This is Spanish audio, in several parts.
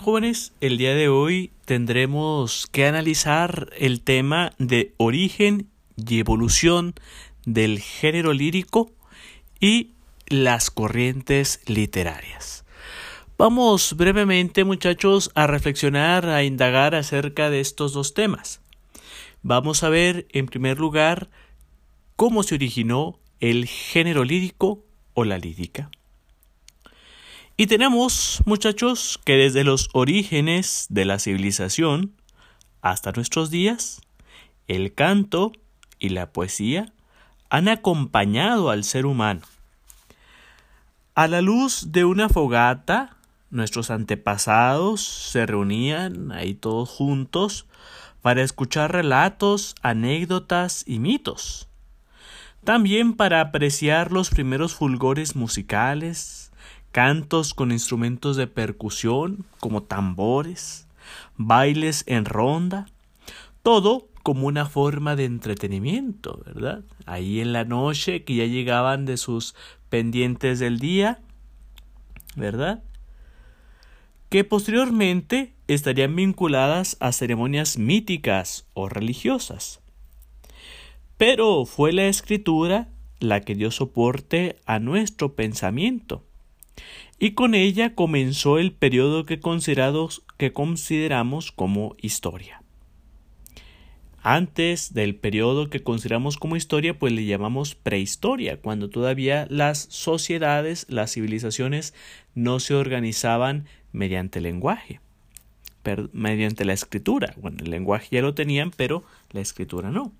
jóvenes, el día de hoy tendremos que analizar el tema de origen y evolución del género lírico y las corrientes literarias. Vamos brevemente muchachos a reflexionar, a indagar acerca de estos dos temas. Vamos a ver en primer lugar cómo se originó el género lírico o la lírica. Y tenemos, muchachos, que desde los orígenes de la civilización hasta nuestros días, el canto y la poesía han acompañado al ser humano. A la luz de una fogata, nuestros antepasados se reunían ahí todos juntos para escuchar relatos, anécdotas y mitos. También para apreciar los primeros fulgores musicales, cantos con instrumentos de percusión como tambores, bailes en ronda, todo como una forma de entretenimiento, ¿verdad? Ahí en la noche que ya llegaban de sus pendientes del día, ¿verdad? Que posteriormente estarían vinculadas a ceremonias míticas o religiosas. Pero fue la escritura la que dio soporte a nuestro pensamiento y con ella comenzó el periodo que, que consideramos como historia. Antes del periodo que consideramos como historia, pues le llamamos prehistoria, cuando todavía las sociedades, las civilizaciones no se organizaban mediante lenguaje, mediante la escritura. Bueno, el lenguaje ya lo tenían, pero la escritura no.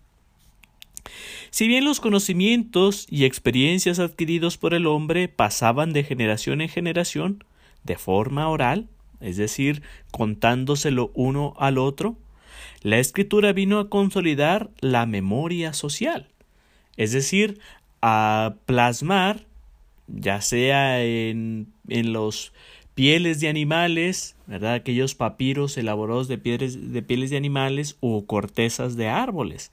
Si bien los conocimientos y experiencias adquiridos por el hombre pasaban de generación en generación, de forma oral, es decir, contándoselo uno al otro, la escritura vino a consolidar la memoria social, es decir, a plasmar, ya sea en, en los pieles de animales, ¿verdad? aquellos papiros elaborados de de pieles de animales o cortezas de árboles,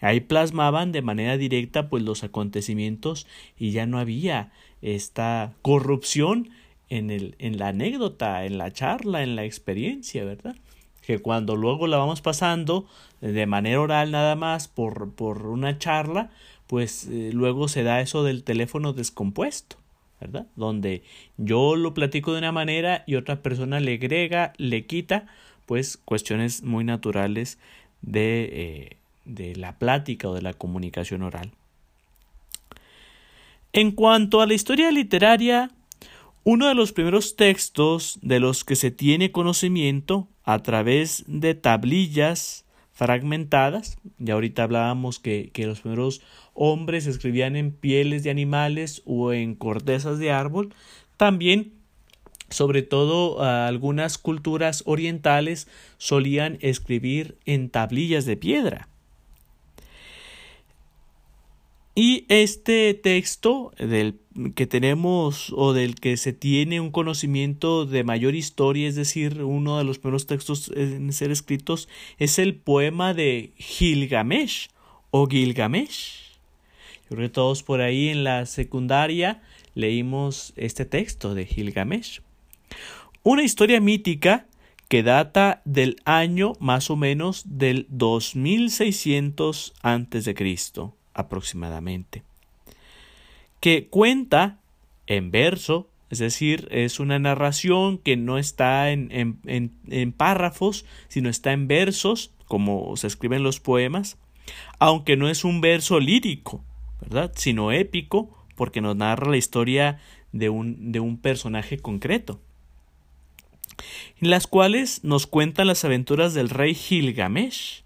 Ahí plasmaban de manera directa pues los acontecimientos y ya no había esta corrupción en, el, en la anécdota, en la charla, en la experiencia, ¿verdad? Que cuando luego la vamos pasando de manera oral nada más por, por una charla, pues eh, luego se da eso del teléfono descompuesto, ¿verdad? Donde yo lo platico de una manera y otra persona le agrega, le quita, pues cuestiones muy naturales de, eh, de la plática o de la comunicación oral. En cuanto a la historia literaria, uno de los primeros textos de los que se tiene conocimiento a través de tablillas fragmentadas, ya ahorita hablábamos que, que los primeros hombres escribían en pieles de animales o en cortezas de árbol, también sobre todo algunas culturas orientales solían escribir en tablillas de piedra. Y este texto del que tenemos o del que se tiene un conocimiento de mayor historia, es decir, uno de los primeros textos en ser escritos, es el poema de Gilgamesh o Gilgamesh. Yo creo que todos por ahí en la secundaria leímos este texto de Gilgamesh. Una historia mítica que data del año más o menos del 2600 antes de Cristo aproximadamente, que cuenta en verso, es decir, es una narración que no está en, en, en, párrafos, sino está en versos, como se escriben los poemas, aunque no es un verso lírico, ¿verdad? Sino épico, porque nos narra la historia de un, de un personaje concreto, en las cuales nos cuentan las aventuras del rey Gilgamesh,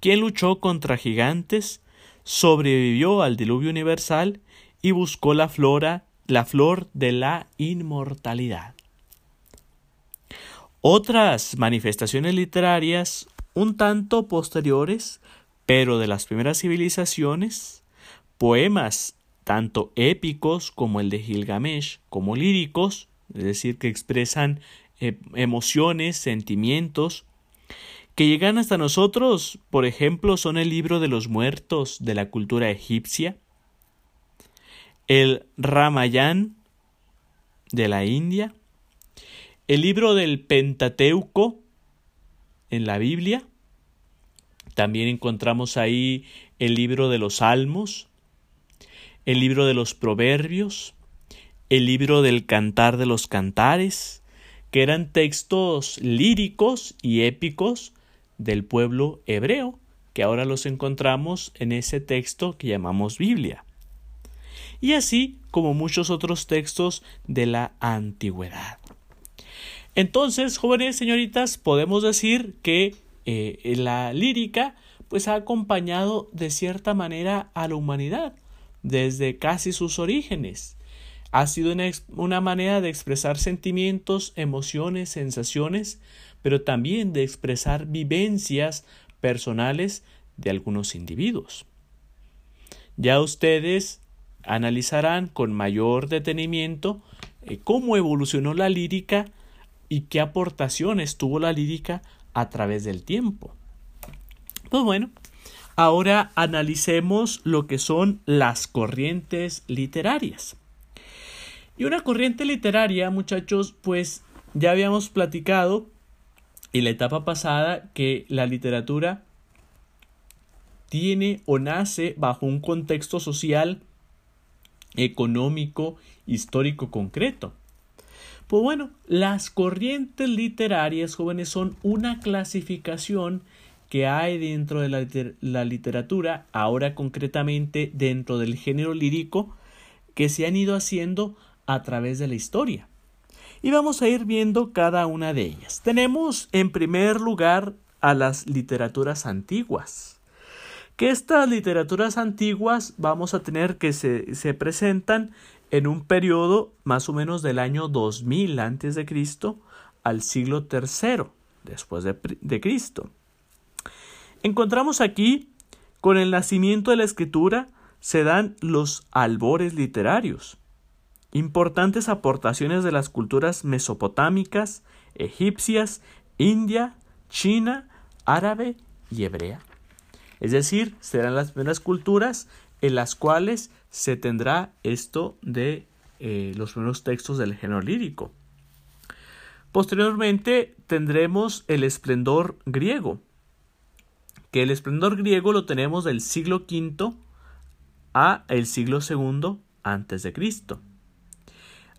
quien luchó contra gigantes sobrevivió al diluvio universal y buscó la flora, la flor de la inmortalidad. Otras manifestaciones literarias un tanto posteriores, pero de las primeras civilizaciones, poemas tanto épicos como el de Gilgamesh, como líricos, es decir, que expresan eh, emociones, sentimientos, que llegan hasta nosotros, por ejemplo, son el libro de los muertos de la cultura egipcia, el Ramayán de la India, el libro del Pentateuco en la Biblia. También encontramos ahí el libro de los Salmos, el libro de los Proverbios, el libro del Cantar de los Cantares, que eran textos líricos y épicos del pueblo hebreo, que ahora los encontramos en ese texto que llamamos Biblia. Y así como muchos otros textos de la antigüedad. Entonces, jóvenes señoritas, podemos decir que eh, la lírica pues ha acompañado de cierta manera a la humanidad desde casi sus orígenes. Ha sido una, manera de expresar sentimientos, emociones, sensaciones, pero también de expresar vivencias personales de algunos individuos. Ya ustedes analizarán con mayor detenimiento eh, cómo evolucionó la lírica y qué aportaciones tuvo la lírica a través del tiempo. Pues bueno, ahora analicemos lo que son las corrientes literarias. Y una corriente literaria, muchachos, pues ya habíamos platicado en la etapa pasada que la literatura tiene o nace bajo un contexto social, económico, histórico concreto. Pues bueno, las corrientes literarias jóvenes son una clasificación que hay dentro de la, la, literatura, ahora concretamente dentro del género lírico, que se han ido haciendo a través de la historia. Y vamos a ir viendo cada una de ellas. Tenemos en primer lugar a las literaturas antiguas. Que estas literaturas antiguas vamos a tener que se, se presentan en un periodo más o menos del año 2000 antes de Cristo al siglo III después de, de Cristo. Encontramos aquí con el nacimiento de la escritura se dan los albores literarios, importantes aportaciones de las culturas mesopotámicas, egipcias, india, china, árabe y hebrea. Es decir, serán las primeras culturas en las cuales se tendrá esto de eh, los primeros textos del género lírico. Posteriormente tendremos el esplendor griego, que el esplendor griego lo tenemos del siglo V a el siglo II antes de Cristo.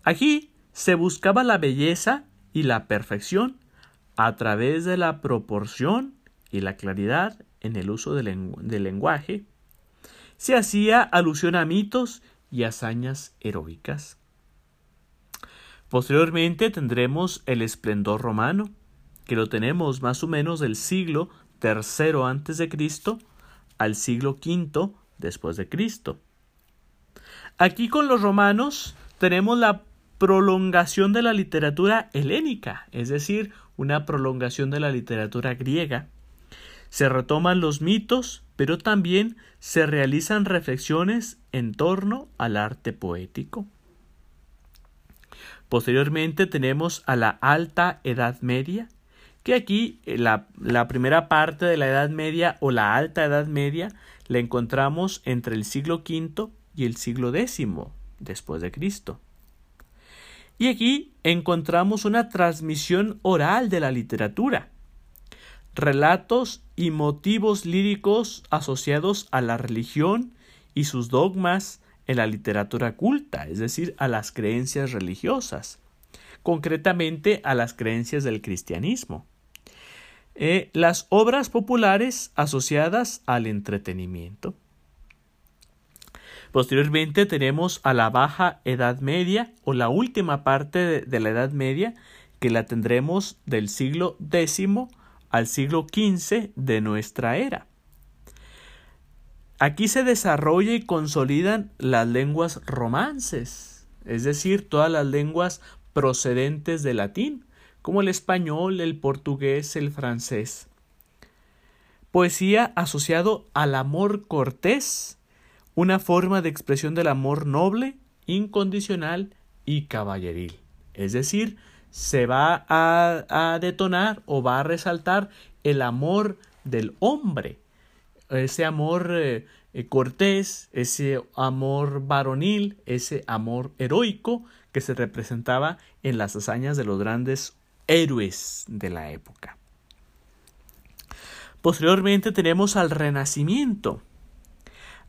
Aquí se buscaba la belleza y la perfección a través de la proporción y la claridad en el uso del, lenguaje, se hacía alusión a mitos y hazañas heroicas. Posteriormente tendremos el esplendor romano, que lo tenemos más o menos del siglo III antes de Cristo al siglo V después de Cristo. Aquí con los romanos tenemos la prolongación de la literatura helénica, es decir, una prolongación de la literatura griega, se retoman los mitos, pero también se realizan reflexiones en torno al arte poético. Posteriormente tenemos a la Alta Edad Media, que aquí eh, la, la, primera parte de la Edad Media o la Alta Edad Media la encontramos entre el siglo V y el siglo X después de Cristo. Y aquí encontramos una transmisión oral de la literatura, relatos y motivos líricos asociados a la religión y sus dogmas en la literatura culta, es decir, a las creencias religiosas, concretamente a las creencias del cristianismo. Eh, las obras populares asociadas al entretenimiento. Posteriormente tenemos a la Baja Edad Media o la última parte de la Edad Media que la tendremos del siglo X al siglo XV de nuestra era. Aquí se desarrolla y consolidan las lenguas romances, es decir, todas las lenguas procedentes del latín, como el español, el portugués, el francés. Poesía asociado al amor cortés, una forma de expresión del amor noble, incondicional y caballeril, es decir, se va a, detonar o va a resaltar el amor del hombre, ese amor eh, eh, cortés, ese amor varonil, ese amor heroico que se representaba en las hazañas de los grandes héroes de la época. Posteriormente tenemos al Renacimiento.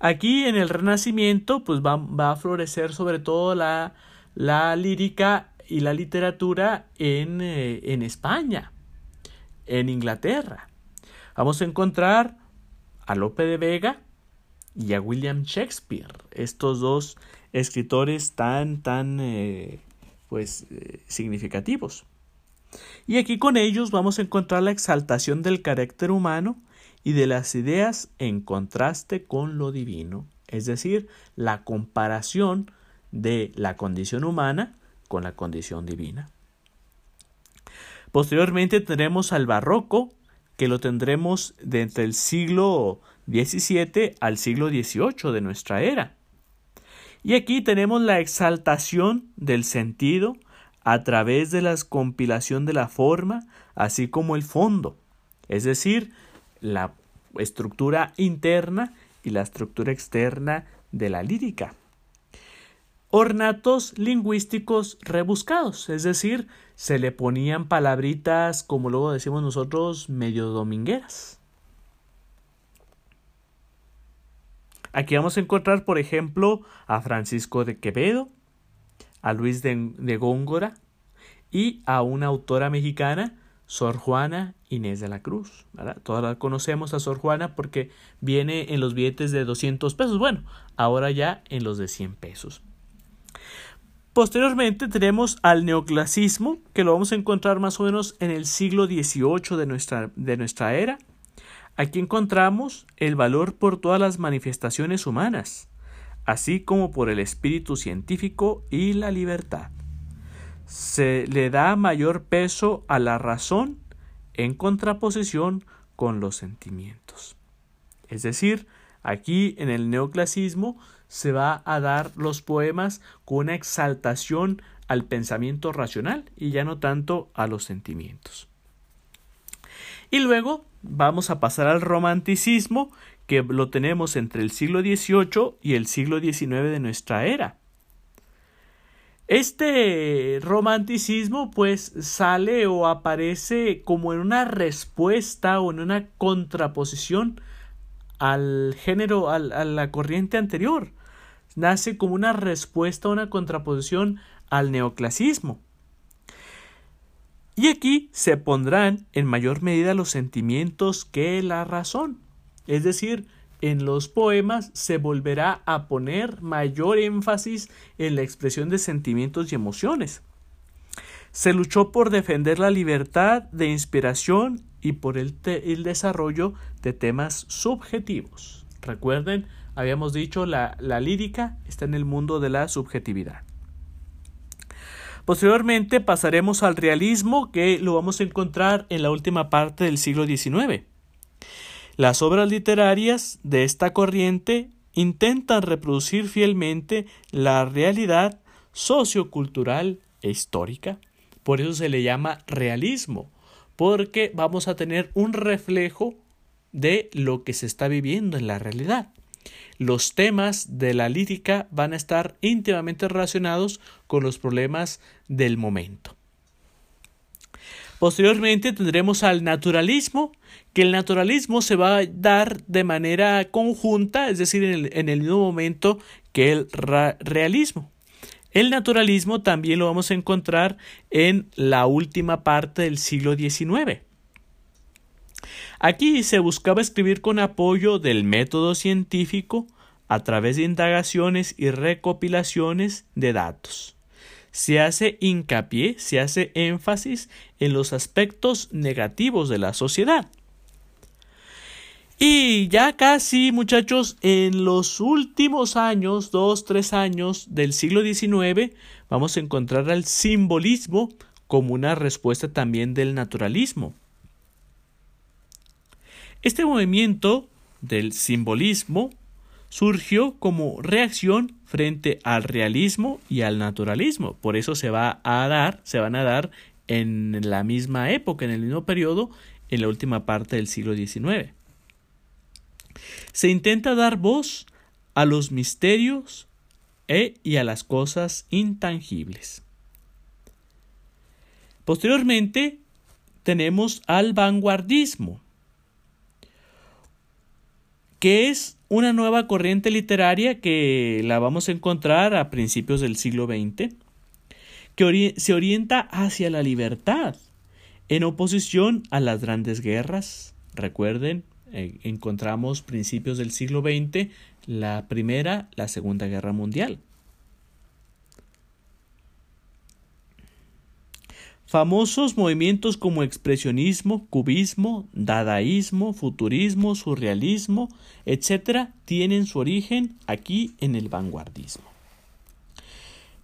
Aquí en el Renacimiento pues va, a florecer sobre todo la, lírica y la literatura en, eh, en España, en Inglaterra. Vamos a encontrar a Lope de Vega y a William Shakespeare, estos dos escritores tan, tan, eh, pues, eh, significativos. Y aquí con ellos vamos a encontrar la exaltación del carácter humano y de las ideas en contraste con lo divino, es decir, la comparación de la condición humana con la condición divina. Posteriormente tendremos al barroco, que lo tendremos de entre el siglo XVII al siglo XVIII de nuestra era. Y aquí tenemos la exaltación del sentido a través de la compilación de la forma, así como el fondo, es decir, la estructura interna y la estructura externa de la lírica. Ornatos lingüísticos rebuscados, es decir, se le ponían palabritas, como luego decimos nosotros, medio domingueras. Aquí vamos a encontrar, por ejemplo, a Francisco de Quevedo, a Luis de, Góngora y a una autora mexicana, Sor Juana Inés de la Cruz. Todas la conocemos a Sor Juana porque viene en los billetes de 200 pesos. Bueno, ahora ya en los de 100 pesos. Posteriormente tenemos al neoclasismo, que lo vamos a encontrar más o menos en el siglo XVIII de nuestra, de nuestra era. Aquí encontramos el valor por todas las manifestaciones humanas, así como por el espíritu científico y la libertad. Se le da mayor peso a la razón en contraposición con los sentimientos. Es decir, aquí en el neoclasismo se va a dar los poemas con una exaltación al pensamiento racional y ya no tanto a los sentimientos. Y luego vamos a pasar al romanticismo, que lo tenemos entre el siglo XVIII y el siglo XIX de nuestra era. Este romanticismo pues sale o aparece como en una respuesta o en una contraposición al género, a la corriente anterior. Nace como una respuesta, una contraposición al neoclasismo. Y aquí se pondrán en mayor medida los sentimientos que la razón. Es decir, en los poemas se volverá a poner mayor énfasis en la expresión de sentimientos y emociones. Se luchó por defender la libertad de inspiración y por el, desarrollo de temas subjetivos. Recuerden, habíamos dicho, la, la lírica está en el mundo de la subjetividad. Posteriormente pasaremos al realismo que lo vamos a encontrar en la última parte del siglo XIX. Las obras literarias de esta corriente intentan reproducir fielmente la realidad sociocultural e histórica. Por eso se le llama realismo, porque vamos a tener un reflejo de lo que se está viviendo en la realidad los temas de la lírica van a estar íntimamente relacionados con los problemas del momento. Posteriormente tendremos al naturalismo, que el naturalismo se va a dar de manera conjunta, es decir, en el, mismo momento que el realismo. El naturalismo también lo vamos a encontrar en la última parte del siglo XIX. Aquí se buscaba escribir con apoyo del método científico a través de indagaciones y recopilaciones de datos. Se hace hincapié, se hace énfasis en los aspectos negativos de la sociedad. Y ya casi, muchachos, en los últimos años, dos, tres años del siglo XIX, vamos a encontrar al simbolismo como una respuesta también del naturalismo. Este movimiento del simbolismo surgió como reacción frente al realismo y al naturalismo. Por eso se va a dar, se van a dar en la misma época, en el mismo periodo, en la última parte del siglo XIX. Se intenta dar voz a los misterios e, y a las cosas intangibles. Posteriormente tenemos al vanguardismo, que es una nueva corriente literaria que la vamos a encontrar a principios del siglo XX, que se orienta hacia la libertad, en oposición a las grandes guerras. Recuerden, eh, encontramos principios del siglo XX, la Primera, la Segunda Guerra Mundial. Famosos movimientos como expresionismo, cubismo, dadaísmo, futurismo, surrealismo, etc., tienen su origen aquí en el vanguardismo.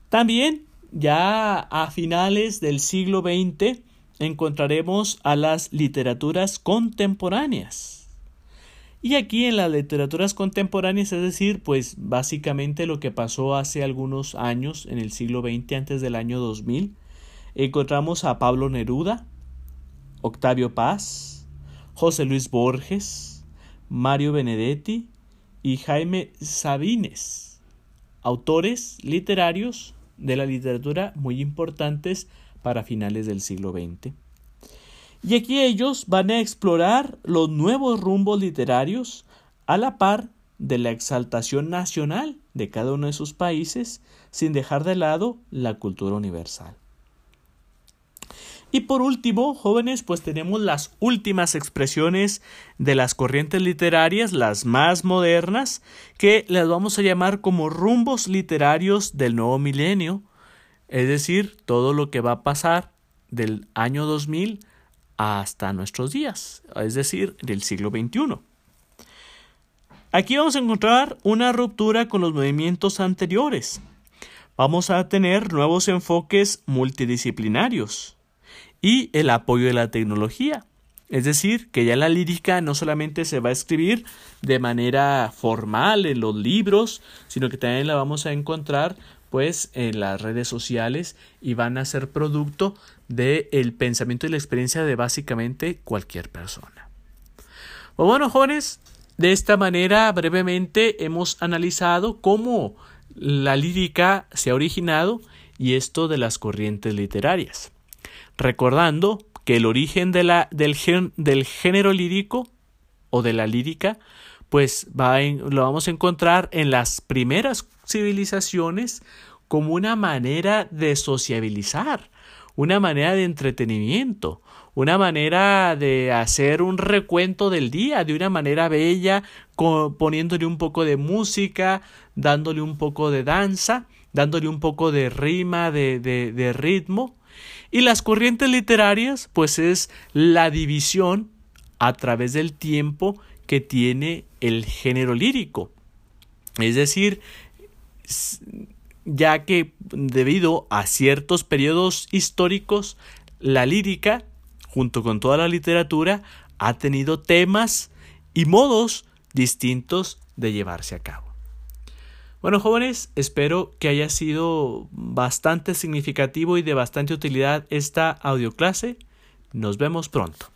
También, ya a finales del siglo XX, encontraremos a las literaturas contemporáneas. Y aquí en las literaturas contemporáneas, es decir, pues básicamente lo que pasó hace algunos años, en el siglo XX, antes del año 2000, encontramos a Pablo Neruda, Octavio Paz, José Luis Borges, Mario Benedetti y Jaime Sabines, autores literarios de la literatura muy importantes para finales del siglo XX. Y aquí ellos van a explorar los nuevos rumbos literarios a la par de la exaltación nacional de cada uno de sus países, sin dejar de lado la cultura universal. Y por último, jóvenes, pues tenemos las últimas expresiones de las corrientes literarias, las más modernas, que las vamos a llamar como rumbos literarios del nuevo milenio, es decir, todo lo que va a pasar del año 2000 hasta nuestros días, es decir, del siglo XXI. Aquí vamos a encontrar una ruptura con los movimientos anteriores. Vamos a tener nuevos enfoques multidisciplinarios y el apoyo de la tecnología. Es decir, que ya la lírica no solamente se va a escribir de manera formal en los libros, sino que también la vamos a encontrar pues en las redes sociales y van a ser producto del el pensamiento y la experiencia de básicamente cualquier persona. Pues bueno, jóvenes, de esta manera brevemente hemos analizado cómo la lírica se ha originado y esto de las corrientes literarias recordando que el origen de la, del, del género lírico o de la lírica pues va lo vamos a encontrar en las primeras civilizaciones como una manera de sociabilizar, una manera de entretenimiento, una manera de hacer un recuento del día de una manera bella, poniéndole un poco de música, dándole un poco de danza, dándole un poco de rima, de, de, de ritmo, y las corrientes literarias, pues es la división a través del tiempo que tiene el género lírico. Es decir, ya que debido a ciertos periodos históricos, la lírica, junto con toda la literatura, ha tenido temas y modos distintos de llevarse a cabo. Bueno, jóvenes, espero que haya sido bastante significativo y de bastante utilidad esta audioclase. Nos vemos pronto.